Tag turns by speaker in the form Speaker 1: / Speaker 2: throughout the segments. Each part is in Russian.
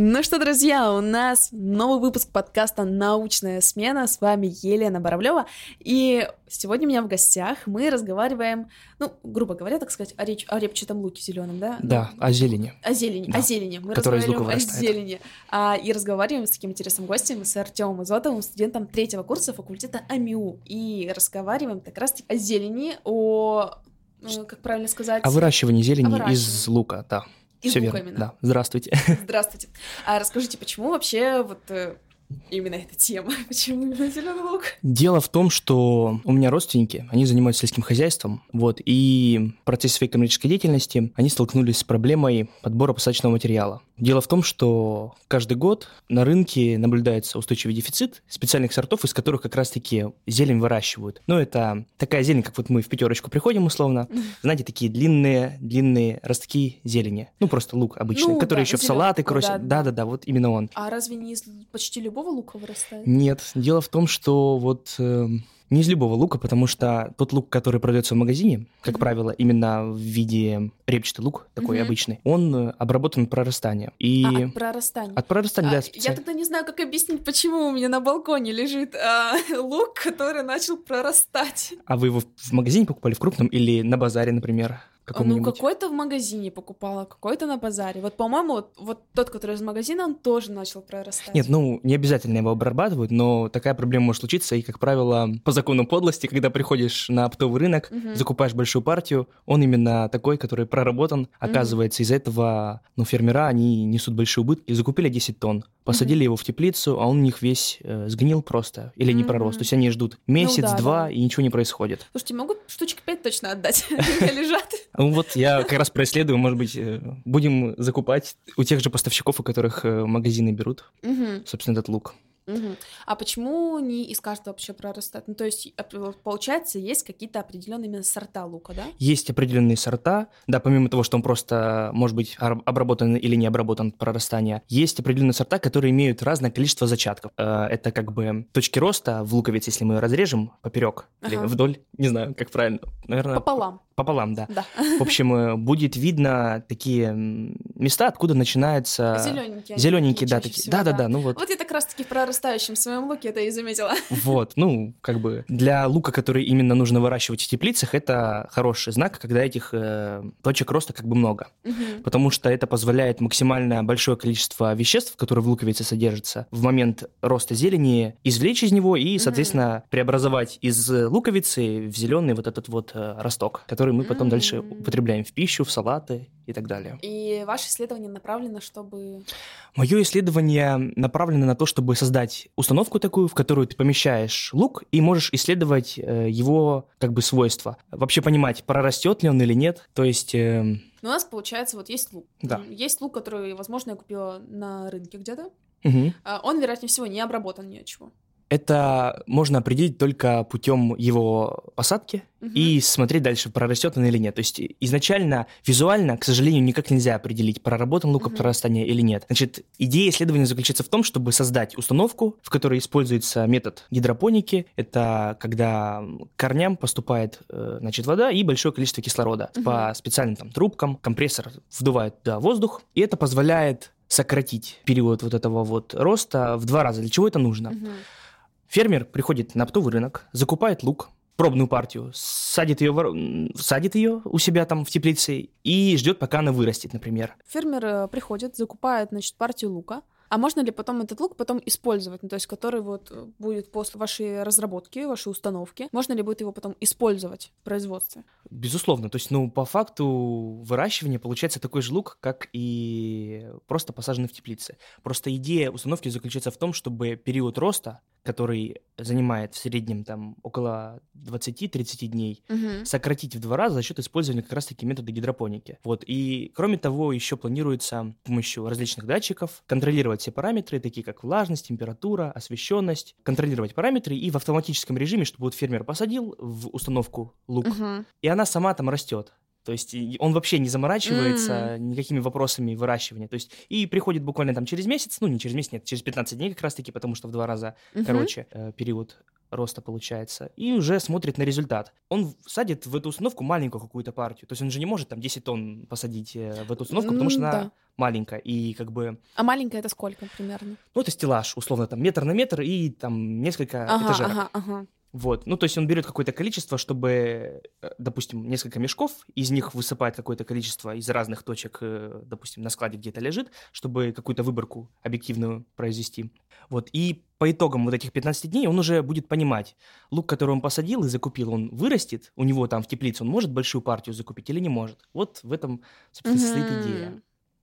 Speaker 1: Ну что, друзья, у нас новый выпуск подкаста «Научная смена». С вами Елена Боровлева. И сегодня у меня в гостях мы разговариваем, ну, грубо говоря, так сказать, о, реч... о репчатом луке зеленом, да?
Speaker 2: Да, о зелени.
Speaker 1: О зелени,
Speaker 2: Да.
Speaker 1: о зелени. Мы
Speaker 2: Которая из
Speaker 1: разговариваем о зелени. А, и разговариваем с таким интересным гостем, с Артемом Изотовым, студентом третьего курса факультета АМИУ. И разговариваем как раз-таки о зелени, о, э, как правильно сказать?
Speaker 2: О выращивании зелени
Speaker 1: О выращивании.
Speaker 2: из лука, да.
Speaker 1: Из
Speaker 2: Все верно. Да. Здравствуйте.
Speaker 1: Здравствуйте. А расскажите, почему вообще вот э, именно эта тема? Почему именно зеленый лук?
Speaker 2: Дело в том, что у меня родственники, они занимаются сельским хозяйством, вот, и в процессе своей коммерческой деятельности они столкнулись с проблемой подбора посадочного материала. Дело в том, что каждый год на рынке наблюдается устойчивый дефицит специальных сортов, из которых как раз-таки зелень выращивают. Ну, это такая зелень, как вот мы в пятерочку приходим условно, знаете, такие длинные, длинные ростки зелени. Ну, просто лук обычный,
Speaker 1: Ну,
Speaker 2: который
Speaker 1: да,
Speaker 2: еще в салаты
Speaker 1: да.
Speaker 2: Да-да-да, вот именно он.
Speaker 1: А разве не из почти любого лука вырастает?
Speaker 2: Нет, дело в том, что вот э, не из любого лука, потому что тот лук, который продается в магазине, как
Speaker 1: Мгм.
Speaker 2: правило, именно в виде репчатый лук, такой
Speaker 1: Мгм.
Speaker 2: обычный, он э, обработан от прорастания. И
Speaker 1: А, от прорастания.
Speaker 2: от прорастания,
Speaker 1: А,
Speaker 2: да,
Speaker 1: я
Speaker 2: специально.
Speaker 1: тогда не знаю, как объяснить, почему у меня на балконе лежит а, лук, который начал прорастать.
Speaker 2: А вы его в магазине покупали в крупном или на базаре, например?
Speaker 1: Ну, какой-то в магазине покупала, какой-то на базаре. Вот, по-моему, вот, вот тот, который из магазина, он тоже начал прорастать.
Speaker 2: Нет, ну, не обязательно его обрабатывают, но такая проблема может случиться, и, как правило, по закону подлости, когда приходишь на оптовый рынок,
Speaker 1: Мгм.
Speaker 2: закупаешь большую партию, он именно такой, который проработан. Оказывается, из-за этого, ну, фермера, они несут большие убытки. Закупили 10 тонн, посадили его в теплицу, а он у них весь э, сгнил просто или не
Speaker 1: Мгм.
Speaker 2: пророс. То есть они ждут месяц,
Speaker 1: да,
Speaker 2: два,
Speaker 1: да.
Speaker 2: и ничего не происходит.
Speaker 1: Слушайте, могут штучек 5 точно отдать. Лежат.
Speaker 2: Ну вот я как раз происследую, может быть, э, будем закупать у тех же поставщиков, у которых э, магазины берут, собственно, этот лук.
Speaker 1: Мгм. А почему не из каждого вообще прорастает? Ну, то есть, получается, есть какие-то определенные именно сорта лука, да?
Speaker 2: Есть определенные сорта, да, помимо того, что он просто может быть обработан или не обработан от прорастания, есть определенные сорта, которые имеют разное количество зачатков. Э, Это как бы точки роста в луковице, если мы ее разрежем поперек или
Speaker 1: Ага.
Speaker 2: вдоль, не знаю, как правильно, наверное,
Speaker 1: Пополам,
Speaker 2: пополам, да.
Speaker 1: да.
Speaker 2: В общем, э, будет видно такие места, откуда начинается...
Speaker 1: Зелененькие.
Speaker 2: Зелененькие, да, такие.
Speaker 1: всего,
Speaker 2: Да-да-да, ну вот.
Speaker 1: Вот я как раз-таки в прорастающем своем луке это и заметила.
Speaker 2: Вот, ну, как бы для лука, который именно нужно выращивать в теплицах, это хороший знак, когда этих э, точек роста как бы много.
Speaker 1: Мгм.
Speaker 2: Потому что это позволяет максимально большое количество веществ, которые в луковице содержатся, в момент роста зелени извлечь из него и, соответственно, преобразовать из луковицы в зеленый вот этот вот э, росток, который мы потом дальше
Speaker 1: М.
Speaker 2: употребляем в пищу, в салаты и так далее.
Speaker 1: И ваше исследование направлено, чтобы...
Speaker 2: Мое исследование направлено на то, чтобы создать установку такую, в которую ты помещаешь лук и можешь исследовать э, его как бы свойства. Вообще понимать, прорастет ли он или нет. То есть, эм,
Speaker 1: Ну, у нас, получается, вот есть лук.
Speaker 2: Да.
Speaker 1: Есть лук, который, возможно, я купила на рынке где-то. А Он, вероятнее всего, не обработан ни от чего.
Speaker 2: Это можно определить только путем его посадки
Speaker 1: Мгм.
Speaker 2: и смотреть дальше, прорастет он или нет. То есть изначально, визуально, к сожалению, никак нельзя определить, проработан лук
Speaker 1: Мгм.
Speaker 2: прорастания или нет. Значит, идея исследования заключается в том, чтобы создать установку, в которой используется метод гидропоники. Это когда корням поступает э, значит, вода и большое количество кислорода.
Speaker 1: Мгм.
Speaker 2: По специальным там трубкам компрессор вдувает туда воздух, и это позволяет сократить период вот этого вот роста в два раза. Для чего это нужно?
Speaker 1: Мгм.
Speaker 2: Фермер приходит на оптовый рынок, закупает лук, пробную партию, садит ее, м, садит ее у себя там в теплице и ждет, пока она вырастет, например.
Speaker 1: Фермер э, приходит, закупает, значит, партию лука. А можно ли потом этот лук потом использовать? Ну, то есть, который вот э, будет после вашей разработки, вашей установки, можно ли будет его потом использовать в производстве?
Speaker 2: Безусловно. То есть, ну, по факту выращивания получается такой же лук, как и просто посаженный в теплице. Просто идея установки заключается в том, чтобы период роста, который занимает в среднем там около 20-30 дней,
Speaker 1: Мгм.
Speaker 2: сократить в два раза за счет использования как раз-таки метода гидропоники. Вот. И кроме того, еще планируется с помощью различных датчиков контролировать все параметры, такие как влажность, температура, освещенность, контролировать параметры и в автоматическом режиме, чтобы вот фермер посадил в установку лук,
Speaker 1: Мгм.
Speaker 2: и она сама там растет. То есть он вообще не заморачивается mm. никакими вопросами выращивания. То есть и приходит буквально там через месяц, ну не через месяц, нет, через 15 дней как раз-таки, потому что в два раза mm-hmm. короче э, период роста получается, и уже смотрит на результат. Он садит в эту установку маленькую какую-то партию, то есть он же не может там 10 тонн посадить э, в эту установку, потому что она маленькая, и как бы...
Speaker 1: А маленькая это сколько примерно?
Speaker 2: Ну, это стеллаж, условно, там метр на метр и там несколько ага, этажерок. Ага, ага. Вот, ну то есть он берет какое-то количество, чтобы, э, допустим, несколько мешков, из них высыпает какое-то количество из разных точек, э, допустим, на складе где-то лежит, чтобы какую-то выборку объективную произвести. Вот, и по итогам вот этих 15 дней он уже будет понимать, лук, который он посадил и закупил, он вырастет, у него там в теплице, он может большую партию закупить или не может. Вот в этом, собственно, состоит идея.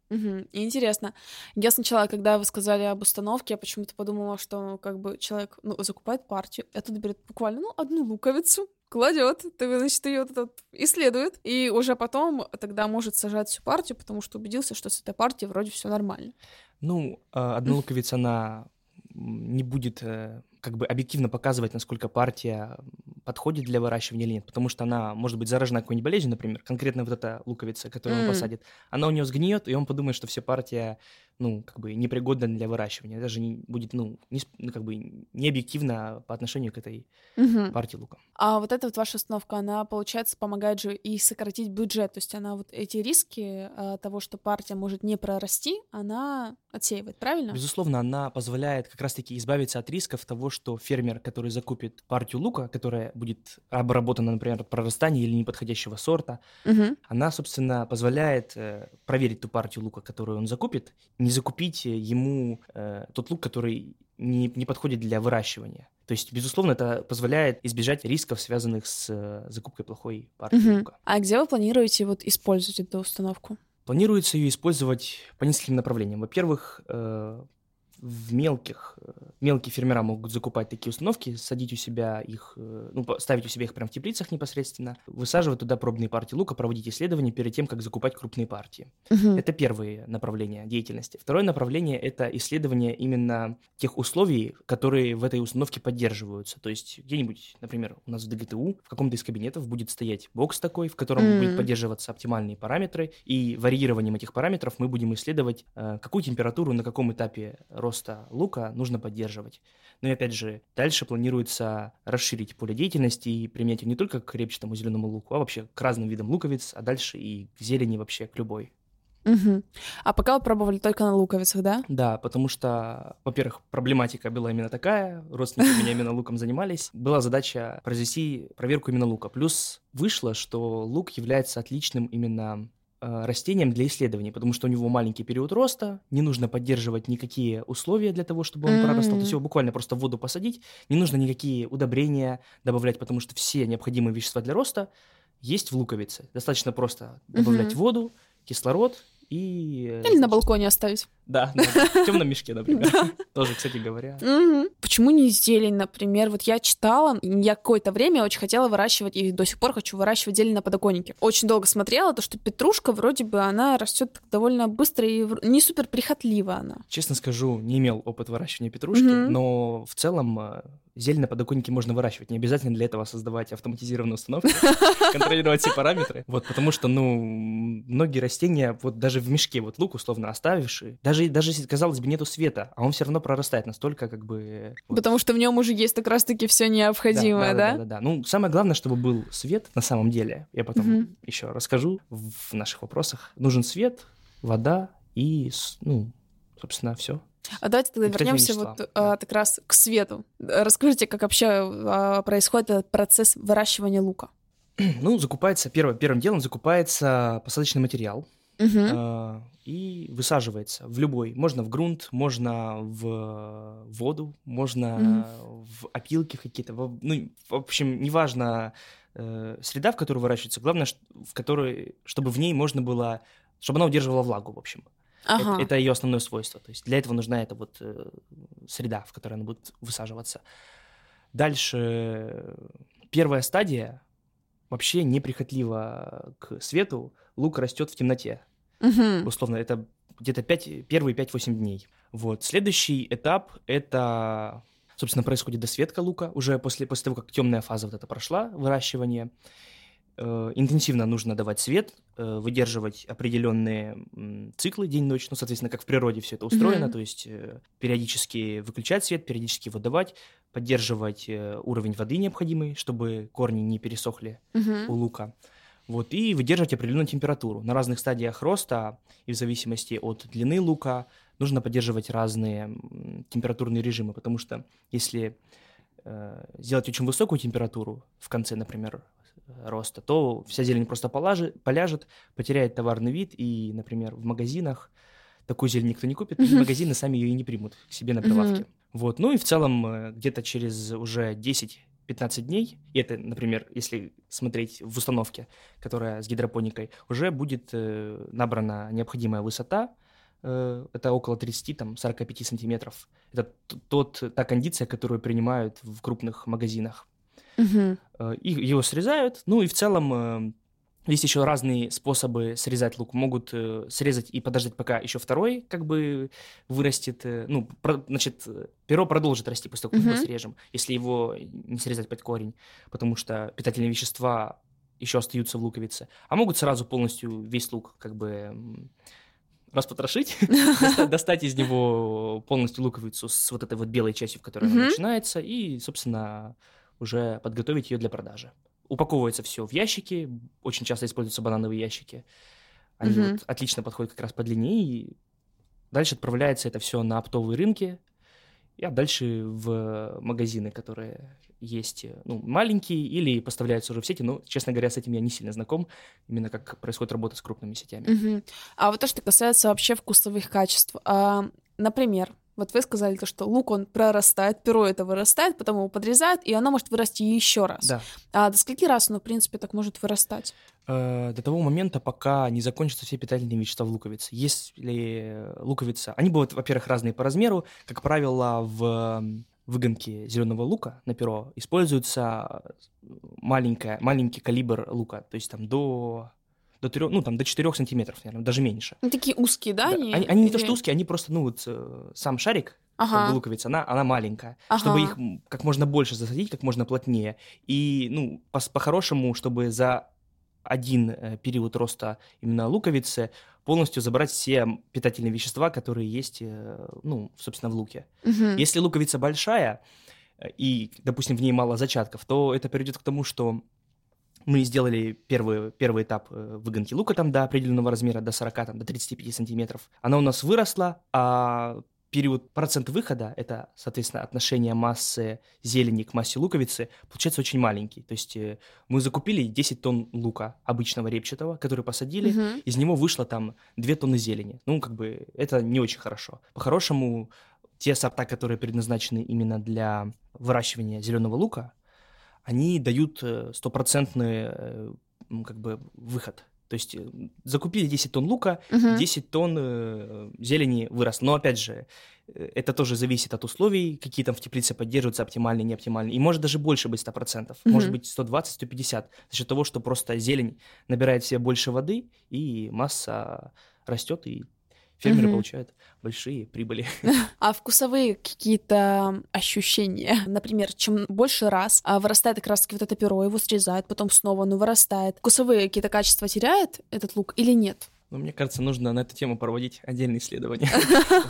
Speaker 1: Угу. Интересно. Я сначала, когда вы сказали об установке, я почему-то подумала, что как бы человек ну, закупает партию, это берет буквально ну, одну луковицу, кладет, значит, ее вот исследует, и уже потом тогда может сажать всю партию, потому что убедился, что с этой партией вроде все нормально.
Speaker 2: Ну, а, одна луковица, она не будет э, как бы объективно показывать, насколько партия подходит для выращивания или нет, потому что она может быть заражена какой-нибудь болезнью, например, конкретно вот эта луковица, которую mm. он посадит, она у него сгниет, и он подумает, что вся партия, ну, как бы непригодна для выращивания, даже не будет, ну, не, ну как бы не объективно по отношению к этой mm-hmm. партии лука.
Speaker 1: А вот эта вот ваша установка, она, получается, помогает же и сократить бюджет, то есть она вот эти риски а, того, что партия может не прорасти, она отсеивает, правильно?
Speaker 2: Безусловно, она позволяет как раз-таки избавиться от рисков того, что фермер, который закупит партию лука, которая будет обработана, например, от прорастания или неподходящего сорта, угу. она, собственно, позволяет э, проверить ту партию лука, которую он закупит, не закупить ему э, тот лук, который не, не подходит для выращивания. То есть, безусловно, это позволяет избежать рисков, связанных с э, закупкой плохой партии угу. лука.
Speaker 1: А где вы планируете вот использовать эту установку?
Speaker 2: Планируется ее использовать по нескольким направлениям. Во-первых, э, в мелких, э, мелкие фермера могут закупать такие установки, садить у себя их, э, ну, ставить у себя их прямо в теплицах непосредственно, высаживать туда пробные партии лука, проводить исследования перед тем, как закупать крупные партии. Угу. Это первое направление деятельности. Второе направление – это исследование именно тех условий, которые в этой установке поддерживаются. То есть где-нибудь, например, у нас в ДГТУ в каком-то из кабинетов будет стоять бокс такой, в котором mm. будет поддерживаться оптимальные параметры, и варьированием этих параметров мы будем исследовать, э, какую температуру на каком этапе роста лука нужно поддерживать. Но ну и опять же, дальше планируется расширить поле деятельности и применять его не только к репчатому зеленому луку, а вообще к разным видам луковиц, а дальше и к зелени вообще, к любой.
Speaker 1: Угу. А пока вы пробовали только на луковицах, да?
Speaker 2: Да, потому что, во-первых, проблематика была именно такая, родственники меня именно луком занимались. Была задача произвести проверку именно лука. Плюс вышло, что лук является отличным именно растением для исследований, потому что у него маленький период роста, не нужно поддерживать никакие условия для того, чтобы он mm-hmm. прорастал, то есть его буквально просто в воду посадить, не нужно никакие удобрения добавлять, потому что все необходимые вещества для роста есть в луковице. Достаточно просто добавлять mm-hmm. воду, кислород и...
Speaker 1: Э, Или на балконе оставить.
Speaker 2: Да, в темном мешке, например. Тоже, кстати говоря.
Speaker 1: Почему не зелень, например? Вот я читала, я какое-то время очень хотела выращивать, и до сих пор хочу выращивать зелень на подоконнике. Очень долго смотрела, то что петрушка вроде бы она растет довольно быстро и не супер прихотливо она.
Speaker 2: Честно скажу, не имел опыт выращивания петрушки, но в целом э, зелень на подоконнике можно выращивать. Не обязательно для этого создавать автоматизированную установку, контролировать все параметры. Вот, потому что, ну, многие растения, вот даже в мешке, вот лук условно оставивший, даже даже, даже если, казалось бы, нету света, а он все равно прорастает настолько, как бы...
Speaker 1: Вот. Потому что в нем уже есть как раз-таки все необходимое, да?
Speaker 2: Да, да, да, да. Ну, самое главное, чтобы был свет на самом деле. Я потом угу. еще расскажу в наших вопросах. Нужен свет, вода и, ну, собственно, все.
Speaker 1: А давайте тогда вернемся вот да. а, как раз к свету. Расскажите, как вообще а, происходит этот процесс выращивания лука?
Speaker 2: Ну, закупается, первым, первым делом закупается посадочный материал угу. и высаживается в любой. Можно в грунт, можно в воду, можно угу. в опилки какие-то. Ну, в общем, неважно э, среда, в которой выращивается, главное, в которой, чтобы в ней можно было, чтобы она удерживала влагу, в общем. Ага. Это, это ее основное свойство. То есть для этого нужна эта вот э, среда, в которой она будет высаживаться. Дальше первая стадия вообще неприхотлива к свету лук растет в темноте. Угу. Условно, это где-то 5, первые 5-8 дней. Вот. Следующий этап — это, собственно, происходит досветка лука, уже после, после того, как темная фаза вот эта прошла, выращивание. Э, интенсивно нужно давать свет, э, выдерживать определенные циклы день-ночь, ну, соответственно, как в природе все это устроено,
Speaker 1: Мгм.
Speaker 2: то есть э, периодически выключать свет, периодически его давать, поддерживать уровень воды необходимый, чтобы корни не пересохли
Speaker 1: Мгм.
Speaker 2: у лука. Вот, и выдерживать определенную температуру. На разных стадиях роста и в зависимости от длины лука нужно поддерживать разные температурные режимы, потому что если сделать очень высокую температуру в конце, например, роста, то вся зелень просто полажи- поляжет, потеряет товарный вид, и, например, в магазинах такую зелень никто не купит,
Speaker 1: Мгм.
Speaker 2: магазины сами ее и не примут к себе на прилавке. Вот, ну и в целом э, где-то через уже 10-15 дней, и это, например, если смотреть в установке, которая с гидропоникой, уже будет э, набрана необходимая высота, э, это около 30-45 сантиметров. Это тот, та кондиция, которую принимают в крупных магазинах. И его срезают. Ну и в целом э, есть еще разные способы срезать лук. Могут э, срезать и подождать, пока еще второй как бы вырастет. э, Ну, про- значит, перо продолжит расти после того, как мы срежем, если его не срезать под корень, потому что питательные вещества еще остаются в луковице. А могут сразу полностью весь лук как бы распотрошить, доста- достать из него полностью луковицу с вот этой вот белой частью, в которой она начинается, и, собственно, уже подготовить ее для продажи. Упаковывается все в ящики, очень часто используются банановые ящики. Они
Speaker 1: Мгм.
Speaker 2: вот отлично подходят как раз по длине, и дальше отправляется это все на оптовые рынки, а дальше в магазины, которые есть, э, ну, маленькие или поставляются уже в сети, но, честно говоря, с этим я не сильно знаком, именно как происходит работа с крупными сетями.
Speaker 1: Мгм. А вот то, что касается вообще вкусовых качеств. а, например, вот вы сказали то, что лук, он прорастает, перо это вырастает, потом его подрезают, и оно может вырасти еще раз.
Speaker 2: Да.
Speaker 1: А до скольки раз оно, в принципе, так может вырастать?
Speaker 2: Э, до того момента, пока не закончатся все питательные вещества в луковице. Если луковица... Они бывают, во-первых, разные по размеру. Как правило, в выгонке зеленого лука на перо используется маленькая, маленький калибр лука, то есть там до, до 3, ну, там до 4 сантиметров, наверное, даже меньше.
Speaker 1: Ну, такие узкие, да?
Speaker 2: Да,
Speaker 1: Они,
Speaker 2: Они, они не то что узкие, они просто, ну, вот э, сам шарик, как
Speaker 1: Ага.
Speaker 2: бы луковица, она, она маленькая,
Speaker 1: Ага.
Speaker 2: чтобы их как можно больше засадить, как можно плотнее. И, ну, пос- по-хорошему, чтобы за один э, период роста именно луковицы полностью забрать все питательные вещества, которые есть, э, ну, собственно, в луке.
Speaker 1: Мгм.
Speaker 2: Если луковица большая и, допустим, в ней мало зачатков, то это приведет к тому, что мы сделали первый, первый этап э, выгонки лука там до определенного размера, до 40, там, до 35 сантиметров. Она у нас выросла, а период процент выхода, это, соответственно, отношение массы зелени к массе луковицы, получается очень маленький. То есть э, мы закупили 10 тонн лука обычного репчатого, который посадили,
Speaker 1: Мгм.
Speaker 2: из него вышло там 2 тонны зелени. Ну, как бы, это не очень хорошо. По-хорошему, те сорта, которые предназначены именно для выращивания зеленого лука, они дают э, стопроцентный э, как бы выход. То есть э, закупили 10 тонн лука,
Speaker 1: Мгм.
Speaker 2: 10 тонн э, зелени вырос. Но опять же, это тоже зависит от условий, какие там в теплице поддерживаются, оптимальные, неоптимальные. И может даже больше быть 100%, может
Speaker 1: Мгм.
Speaker 2: быть 120-150, за счет того, что просто зелень набирает в себя больше воды, и масса растет, и фермеры
Speaker 1: Мгм.
Speaker 2: получают большие прибыли.
Speaker 1: А вкусовые какие-то ощущения? Например, чем больше раз а, вырастает как раз-таки вот это перо, его срезают, потом снова оно вырастает. Вкусовые какие-то качества теряет этот лук или нет?
Speaker 2: Но мне кажется, нужно на эту тему проводить отдельные исследования.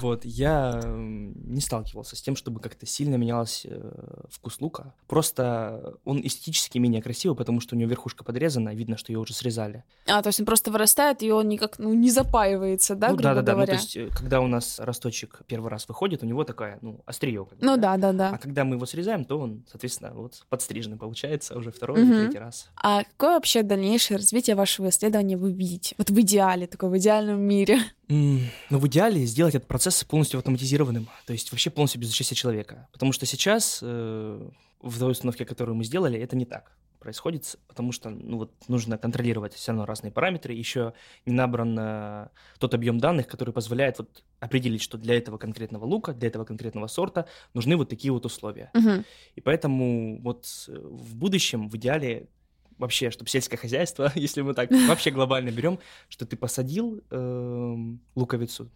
Speaker 2: Вот, я не сталкивался с тем, чтобы как-то сильно менялся э, вкус лука. Просто он эстетически менее красивый, потому что у него верхушка подрезана, видно, что ее уже срезали.
Speaker 1: А, то есть он просто вырастает, и он никак ну, не запаивается, да,
Speaker 2: ну
Speaker 1: грубо
Speaker 2: да, да, да. Ну, то есть, э, когда у нас росточек первый раз выходит, у него такая, ну, острие.
Speaker 1: Ну да, да, да.
Speaker 2: А когда мы его срезаем, то он, соответственно, вот подстриженный получается уже второй или третий раз.
Speaker 1: А какое вообще дальнейшее развитие вашего исследования вы видите? Вот в идеале, такой в идеальном мире.
Speaker 2: М, Ну, в идеале сделать этот процесс полностью автоматизированным, то есть вообще полностью без участия человека. Потому что сейчас э, в той установке, которую мы сделали, это не так происходит, потому что ну, вот, нужно контролировать все равно разные параметры, еще не набран э, тот объем данных, который позволяет вот, определить, что для этого конкретного лука, для этого конкретного сорта нужны вот такие вот условия.
Speaker 1: Мгм.
Speaker 2: И поэтому вот э, в будущем, в идеале, вообще, чтобы сельское хозяйство, если мы так вообще глобально берем, что ты посадил эм, луковицу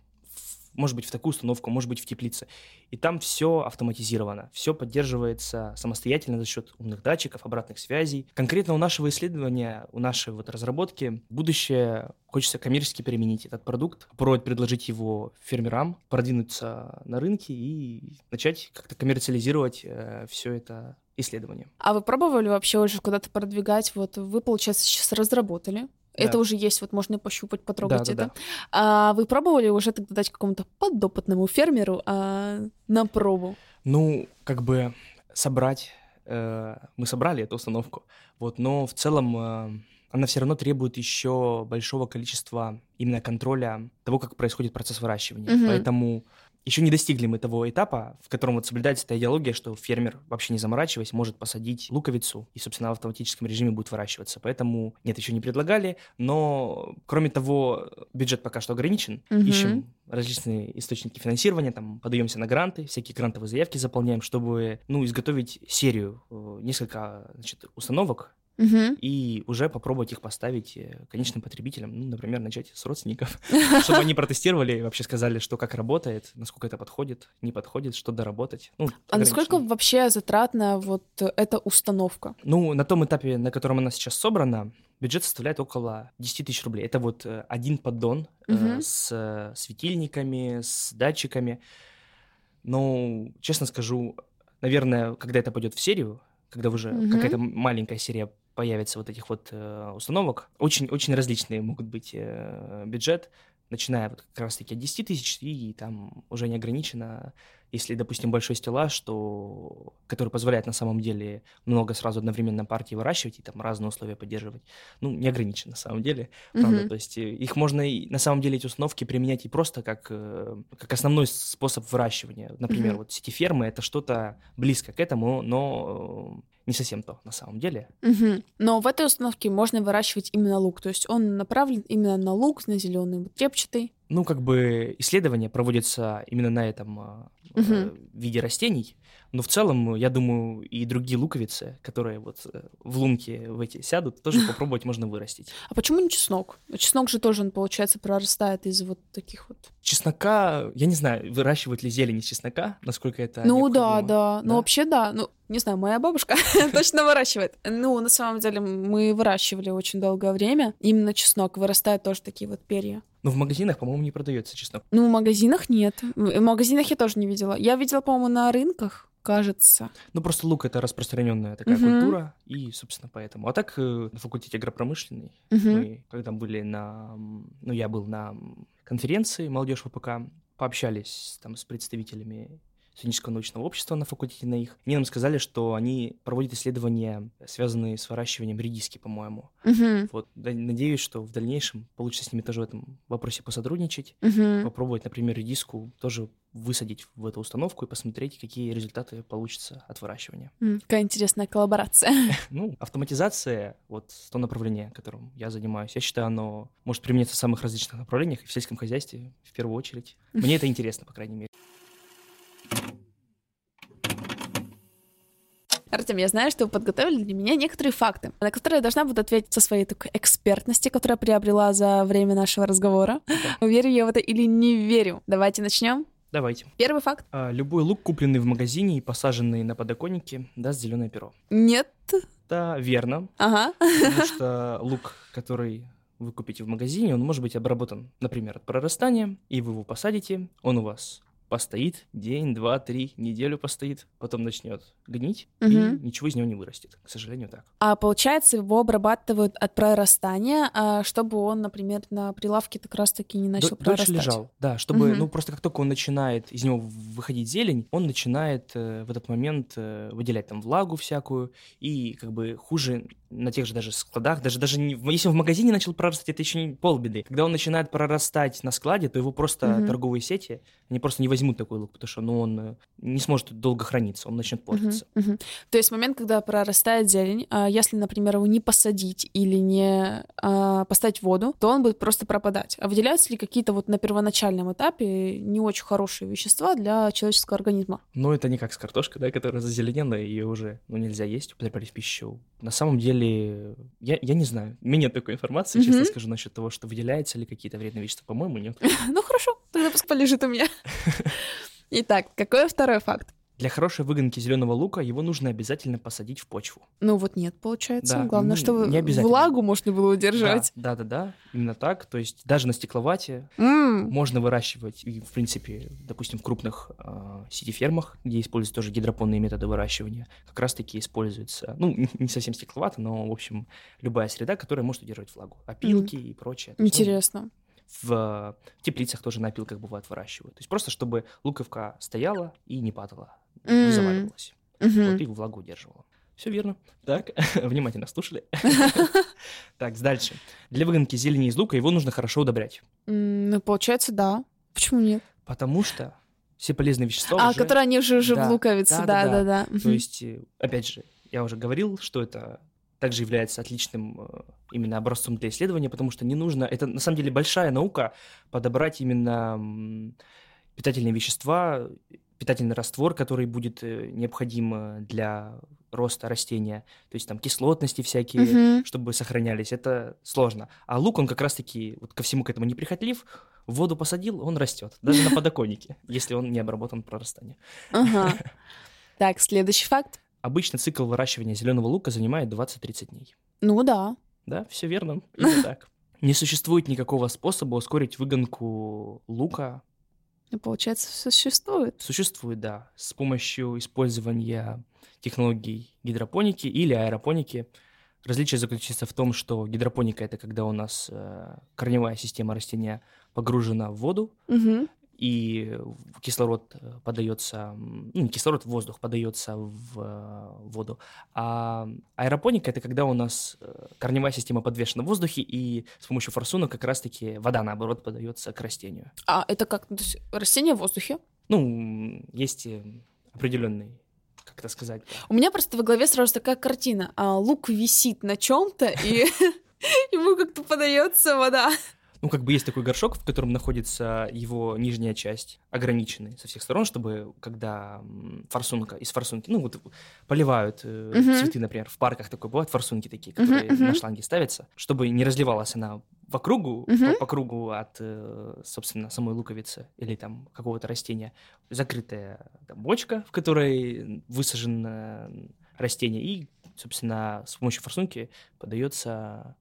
Speaker 2: может быть в такую установку, может быть в теплице. И там все автоматизировано, все поддерживается самостоятельно за счет умных датчиков, обратных связей. Конкретно у нашего исследования, у нашей вот разработки будущее хочется коммерчески применить этот продукт, попробовать предложить его фермерам, продвинуться на рынке и начать как-то коммерциализировать э, все это исследование.
Speaker 1: А вы пробовали вообще уже куда-то продвигать? Вот вы, получается, сейчас разработали. Да. Это уже есть, вот можно пощупать, потрогать да, это. Да, да. А вы пробовали уже тогда дать какому-то подопытному фермеру а, на пробу?
Speaker 2: Ну, как бы собрать, э, мы собрали эту установку, вот, но в целом э, она все равно требует еще большого количества именно контроля того, как происходит процесс выращивания. Угу. Поэтому еще не достигли мы того этапа, в котором вот соблюдается эта идеология, что фермер, вообще не заморачиваясь, может посадить луковицу и, собственно, в автоматическом режиме будет выращиваться. Поэтому, нет, еще не предлагали, но, кроме того, бюджет пока что ограничен. Угу. Ищем различные источники финансирования, там, подаемся на гранты, всякие грантовые заявки заполняем, чтобы, ну, изготовить серию, э, несколько, значит, установок, угу. и уже попробовать их поставить э, конечным потребителям, ну, например, начать с родственников, чтобы они протестировали и вообще сказали, что как работает, насколько это подходит, не подходит, что доработать. Ну,
Speaker 1: а насколько вообще затратна вот эта установка?
Speaker 2: Ну, на том этапе, на котором она сейчас собрана, бюджет составляет около 10 тысяч рублей. Это вот э, один поддон угу. э, с светильниками, с датчиками. Но, честно скажу, наверное, когда это пойдет в серию, когда уже угу. какая-то маленькая серия появится вот этих вот э, установок. Очень-очень различные могут быть э, бюджет, начиная вот как раз-таки от 10 тысяч и там уже не ограничено, если, допустим, большой стеллаж, что, который позволяет на самом деле много сразу одновременно партий выращивать и там разные условия поддерживать, ну, не ограничено на самом деле, правда, mm-hmm. то есть э, их можно и, на самом деле эти установки применять и просто как, э, как основной способ выращивания. Например, mm-hmm. вот сетифермы — это что-то близко к этому, но не совсем то на самом деле.
Speaker 1: Угу. Но в этой установке можно выращивать именно лук, то есть он направлен именно на лук, на зеленый, трепчатый.
Speaker 2: Ну, как бы исследования проводятся именно на этом угу. виде растений, но в целом, я думаю, и другие луковицы, которые вот э, в лунки в эти сядут, тоже попробовать можно вырастить.
Speaker 1: А почему не чеснок? Чеснок же тоже, он, получается, прорастает из вот таких вот...
Speaker 2: Чеснока, я не знаю, выращивают ли зелень из чеснока, насколько это
Speaker 1: Ну да, да, да, ну вообще да, ну не знаю, моя бабушка точно выращивает. Ну, на самом деле, мы выращивали очень долгое время. Именно чеснок вырастают тоже такие вот перья.
Speaker 2: Ну, в магазинах, по-моему, не продается чеснок.
Speaker 1: Ну, в магазинах нет. В магазинах я тоже не видела. Я видела, по-моему, на рынках кажется.
Speaker 2: Ну, просто лук это распространенная такая угу. культура, и, собственно, поэтому. А так, э, на факультете агропромышленный, угу. мы, когда были на... Ну, я был на конференции «Молодежь ВПК», пообщались там с представителями студенческого научного общества на факультете на их. Они нам сказали, что они проводят исследования, связанные с выращиванием редиски, по-моему. Угу. Вот, надеюсь, что в дальнейшем получится с ними тоже в этом вопросе посотрудничать, угу. попробовать, например, редиску тоже высадить в эту установку и посмотреть, какие результаты получатся от выращивания.
Speaker 1: Mm, какая интересная коллаборация.
Speaker 2: Ну, автоматизация, вот то направление, которым я занимаюсь, я считаю, оно может применяться в самых различных направлениях, и в сельском хозяйстве в первую очередь. Мне это интересно, по крайней мере.
Speaker 1: Артем, я знаю, что вы подготовили для меня некоторые факты, на которые я должна буду ответить со своей такой экспертности, которую я приобрела за время нашего разговора. Верю я в это или не верю. Давайте начнем.
Speaker 2: Давайте.
Speaker 1: Первый факт.
Speaker 2: А, любой лук, купленный в магазине и посаженный на подоконнике, даст зеленое перо.
Speaker 1: Нет.
Speaker 2: Да, верно.
Speaker 1: Ага.
Speaker 2: Потому что лук, который вы купите в магазине, он может быть обработан, например, от прорастания, и вы его посадите, он у вас постоит день, два, три, неделю постоит, потом начнет гнить, угу. и ничего из него не вырастет. К сожалению, так.
Speaker 1: А получается, его обрабатывают от прорастания, а чтобы он, например, на прилавке как раз-таки не начал Д- прорастать.
Speaker 2: Дольше лежал, да, чтобы, угу. ну, просто как только он начинает, из него выходить зелень, он начинает э, в этот момент э, выделять там влагу всякую, и как бы хуже на тех же даже складах, даже, даже не, если он в магазине начал прорастать, это еще не полбеды. Когда он начинает прорастать на складе, то его просто угу. торговые сети, они просто не возьмут такой лук, потому что ну, он э, не сможет долго храниться, он начнет портиться.
Speaker 1: Угу, угу. То есть момент, когда прорастает зелень, а если, например, его не посадить или не а, поставить в воду, то он будет просто пропадать. А выделяются ли какие-то вот на первоначальном этапе не очень хорошие вещества для человеческого организма?
Speaker 2: Ну, это не как с картошкой, да, которая зазеленела, ее уже ну, нельзя есть, употреблять в пищу. На самом деле я, я не знаю. У меня нет такой информации, честно скажу, насчет того, что выделяется ли какие-то вредные вещества. По-моему, нет.
Speaker 1: Ну хорошо, тогда пусть полежит у меня. Итак, какой второй факт?
Speaker 2: Для хорошей выгонки зеленого лука его нужно обязательно посадить в почву.
Speaker 1: Ну вот нет, получается.
Speaker 2: Да,
Speaker 1: Главное,
Speaker 2: ну,
Speaker 1: чтобы
Speaker 2: не
Speaker 1: влагу можно было удержать.
Speaker 2: Да, да, да, да, именно так. То есть даже на стекловате
Speaker 1: М,
Speaker 2: можно выращивать, и, в принципе, допустим, в крупных э, сити-фермах, где используются тоже гидропонные методы выращивания, как раз-таки используется, ну, не совсем стекловато, но, в общем, любая среда, которая может удерживать влагу. Опилки и прочее. То есть, ну,
Speaker 1: Интересно.
Speaker 2: В теплицах тоже на опилках бывает выращивают. То есть просто чтобы луковка стояла и не падала, не
Speaker 1: М.
Speaker 2: заваливалась.
Speaker 1: Мгм.
Speaker 2: Вот и влагу удерживала. Все верно. Так, внимательно слушали. Так, дальше. Для выгонки зелени из лука его нужно хорошо удобрять.
Speaker 1: Ну, получается, да. Почему нет?
Speaker 2: Потому что все полезные вещества
Speaker 1: А,
Speaker 2: уже...
Speaker 1: которые они уже уже в
Speaker 2: Да,
Speaker 1: луковице,
Speaker 2: да-да-да.
Speaker 1: да-да-да.
Speaker 2: То есть, э, опять же, я уже говорил, что это также является отличным э, именно образцом для исследования, потому что не нужно... Это на самом деле большая наука подобрать именно питательные вещества, питательный раствор, который будет э, необходим э, для роста растения, то есть там кислотности всякие,
Speaker 1: Мгм.
Speaker 2: чтобы сохранялись, это сложно. А лук, он как раз-таки вот ко всему к этому неприхотлив, в воду посадил, он растет, даже на подоконнике, если он не обработан прорастанием.
Speaker 1: Так, следующий факт.
Speaker 2: Обычно цикл выращивания зеленого лука занимает 20-30 дней.
Speaker 1: Ну да.
Speaker 2: Да, все верно, именно так. Не существует никакого способа ускорить выгонку лука.
Speaker 1: Ну, Получается, существует.
Speaker 2: Существует, да, с помощью использования технологий гидропоники или аэропоники. Различие заключается в том, что гидропоника это когда у нас э, корневая система растения погружена в воду,
Speaker 1: Мгм.
Speaker 2: И кислород э, подается, ну, не кислород, воздух подается в э, воду. А аэропоника это когда у нас э, корневая система подвешена в воздухе, и с помощью форсунок как раз-таки вода, наоборот, подается к растению.
Speaker 1: А это как? То есть растение в воздухе?
Speaker 2: Ну, есть определенный, как это сказать,
Speaker 1: У меня просто в голове сразу такая картина. А, лук висит на чем-то, и ему как-то подается вода.
Speaker 2: Ну, как бы есть такой горшок, в котором находится его нижняя часть, ограниченный со всех сторон, чтобы когда форсунка, из форсунки, ну, вот поливают э,
Speaker 1: Мгм.
Speaker 2: цветы, например, в парках такой бывают форсунки такие, которые
Speaker 1: Мгм,
Speaker 2: на шланге ставятся, чтобы не разливалась она по кругу,
Speaker 1: Мгм.
Speaker 2: по, по кругу от, э, собственно, самой луковицы или там какого-то растения. Закрытая там, бочка, в которой высажено растение, и, собственно, с помощью форсунки подается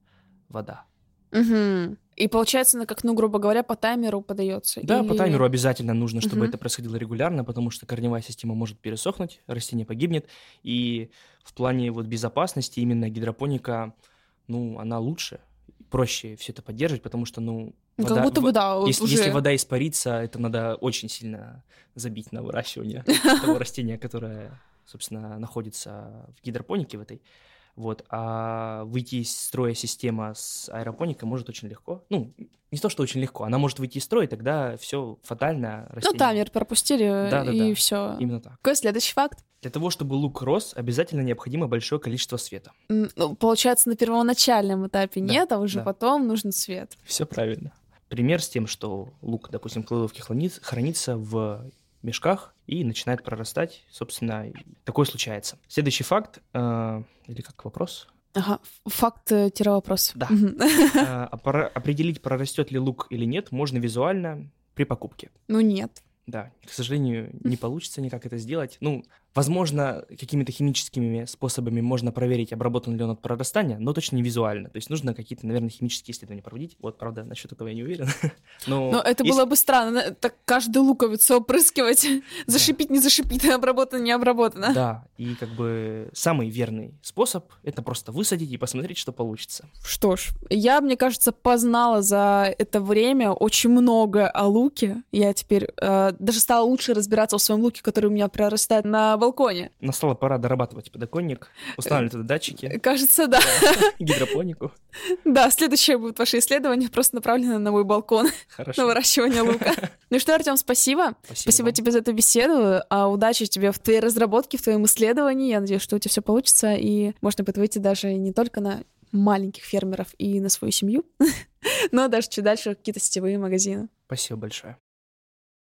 Speaker 2: вода.
Speaker 1: Мгм. И получается, она как, ну, грубо говоря, по таймеру подается.
Speaker 2: Да, по
Speaker 1: или-
Speaker 2: таймеру обязательно нужно, чтобы
Speaker 1: Мгм.
Speaker 2: это происходило регулярно, потому что корневая система может пересохнуть, растение погибнет. И в плане вот безопасности именно гидропоника, ну, она лучше, проще все это поддерживать, потому что, ну, вода-
Speaker 1: как будто бы, да,
Speaker 2: если,
Speaker 1: уже...
Speaker 2: если вода испарится, это надо очень сильно забить на выращивание того растения, которое, собственно, находится в гидропонике в этой. Вот, а выйти из строя система с аэропоникой может очень легко. Ну, не то, что очень легко, она может выйти из строя, и тогда все фатально
Speaker 1: Ну,
Speaker 2: растение.
Speaker 1: таймер пропустили,
Speaker 2: Да-да-да.
Speaker 1: и все.
Speaker 2: Именно так.
Speaker 1: Какой следующий факт?
Speaker 2: Для того, чтобы лук рос, обязательно необходимо большое количество света.
Speaker 1: Ну, получается, на первоначальном этапе
Speaker 2: Да,
Speaker 1: нет, а уже
Speaker 2: да.
Speaker 1: потом нужен свет.
Speaker 2: Все правильно. Пример с тем, что лук, допустим, в кладовке хранится, хранится в мешках и начинает прорастать. Собственно, такое случается. Следующий факт, э, или как вопрос,
Speaker 1: Ага, факт-вопрос.
Speaker 2: Да.
Speaker 1: Мгм.
Speaker 2: Э, а определить, прорастет ли лук или нет, можно визуально при покупке.
Speaker 1: Ну, нет.
Speaker 2: Да, к сожалению, не получится никак это сделать. Ну, возможно, какими-то химическими способами можно проверить, обработан ли он от прорастания, но точно не визуально. То есть нужно какие-то, наверное, химические исследования проводить. Вот, правда, насчет этого я не уверен. Но,
Speaker 1: Но это
Speaker 2: есть-
Speaker 1: было бы странно, так каждую луковицу опрыскивать. Зашипить, не зашипить, обработано, не обработано.
Speaker 2: Да, и как бы самый верный способ — это просто высадить и посмотреть, что получится.
Speaker 1: Что ж, я, мне кажется, познала за это время очень много о луке. Я теперь э, даже стала лучше разбираться в своем луке, который у меня прорастает на балконе.
Speaker 2: Настала пора дорабатывать подоконник, устанавливать туда датчики,
Speaker 1: Кажется, да.
Speaker 2: гидропонику.
Speaker 1: Да, следующее будет ваше исследование, просто направлено на мой балкон,
Speaker 2: Хорошо.
Speaker 1: на выращивание лука. Ну что, Артем, спасибо. Спасибо тебе за эту беседу. А удачи тебе в твоей разработке, в твоем исследовании. Я надеюсь, что у тебя все получится, и можно будет выйти даже не только на маленьких фермеров и на свою семью, но даже чуть дальше какие-то сетевые магазины.
Speaker 2: Спасибо большое.